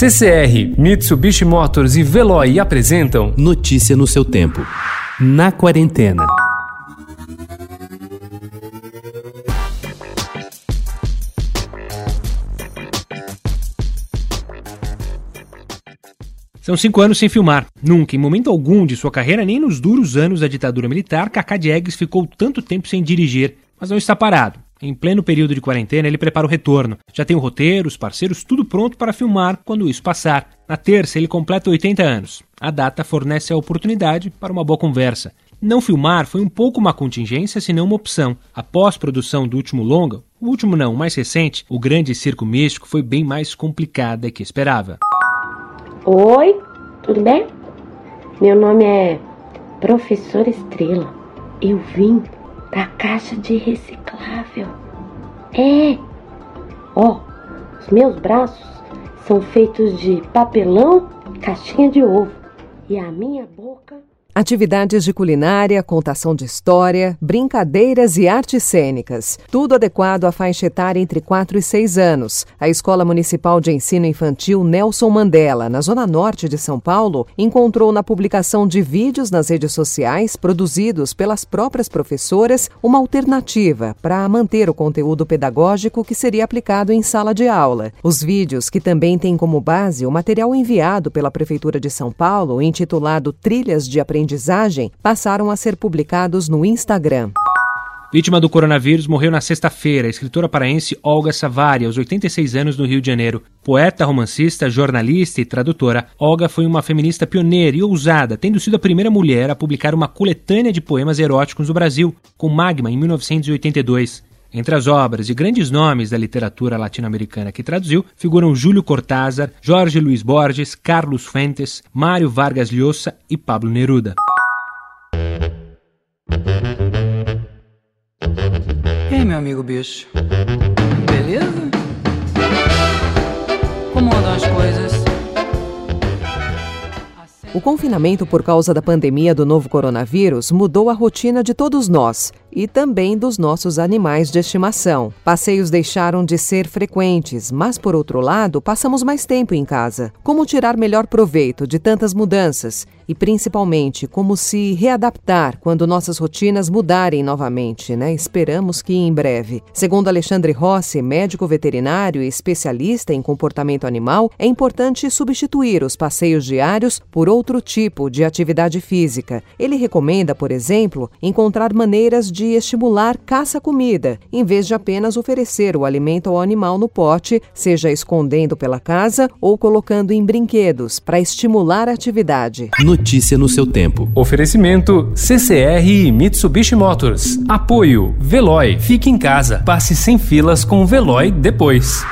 CCR, Mitsubishi Motors e Veloy apresentam Notícia no seu tempo. Na quarentena. São cinco anos sem filmar. Nunca, em momento algum de sua carreira, nem nos duros anos da ditadura militar, Cacá Diegues ficou tanto tempo sem dirigir. Mas não está parado. Em pleno período de quarentena, ele prepara o retorno. Já tem o roteiro, os parceiros, tudo pronto para filmar quando isso passar. Na terça, ele completa 80 anos. A data fornece a oportunidade para uma boa conversa. Não filmar foi um pouco uma contingência, se não uma opção. Após produção do último longa, o último não, o mais recente, o Grande Circo Místico foi bem mais complicada que esperava. Oi, tudo bem? Meu nome é Professor Estrela. Eu vim da caixa de reciclável. É. Ó, os meus braços são feitos de papelão, caixinha de ovo. E a minha boca Atividades de culinária, contação de história, brincadeiras e artes cênicas. Tudo adequado à faixa etária entre 4 e 6 anos. A Escola Municipal de Ensino Infantil Nelson Mandela, na zona norte de São Paulo, encontrou na publicação de vídeos nas redes sociais, produzidos pelas próprias professoras, uma alternativa para manter o conteúdo pedagógico que seria aplicado em sala de aula. Os vídeos, que também têm como base o material enviado pela Prefeitura de São Paulo, intitulado Trilhas de Aprendizagem, aprendizagem passaram a ser publicados no Instagram. Vítima do coronavírus, morreu na sexta-feira a escritora paraense Olga Savari, aos 86 anos, no Rio de Janeiro. Poeta, romancista, jornalista e tradutora, Olga foi uma feminista pioneira e ousada, tendo sido a primeira mulher a publicar uma coletânea de poemas eróticos no Brasil, com Magma, em 1982. Entre as obras e grandes nomes da literatura latino-americana que traduziu figuram Júlio Cortázar, Jorge Luiz Borges, Carlos Fuentes, Mário Vargas Llosa e Pablo Neruda. E aí, meu amigo bicho? Beleza? Como andam as coisas? O confinamento por causa da pandemia do novo coronavírus mudou a rotina de todos nós e também dos nossos animais de estimação. Passeios deixaram de ser frequentes, mas por outro lado, passamos mais tempo em casa. Como tirar melhor proveito de tantas mudanças e principalmente como se readaptar quando nossas rotinas mudarem novamente, né? Esperamos que em breve. Segundo Alexandre Rossi, médico veterinário e especialista em comportamento animal, é importante substituir os passeios diários por outro tipo de atividade física. Ele recomenda, por exemplo, encontrar maneiras de de estimular caça-comida, em vez de apenas oferecer o alimento ao animal no pote, seja escondendo pela casa ou colocando em brinquedos, para estimular a atividade. Notícia no seu tempo. Oferecimento CCR e Mitsubishi Motors. Apoio Veloy. Fique em casa. Passe sem filas com o Veloy depois.